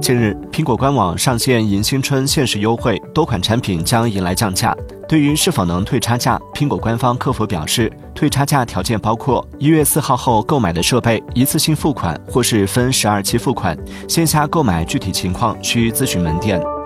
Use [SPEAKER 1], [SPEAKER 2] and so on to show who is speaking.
[SPEAKER 1] 近日苹果官网上线迎新春限时优惠多款产品将迎来降价。对于是否能退差价苹果官方客服表示退差价条件包括一月四号后购买的设备一次性付款或是分十二期付款线下购买具体情况需咨询门店。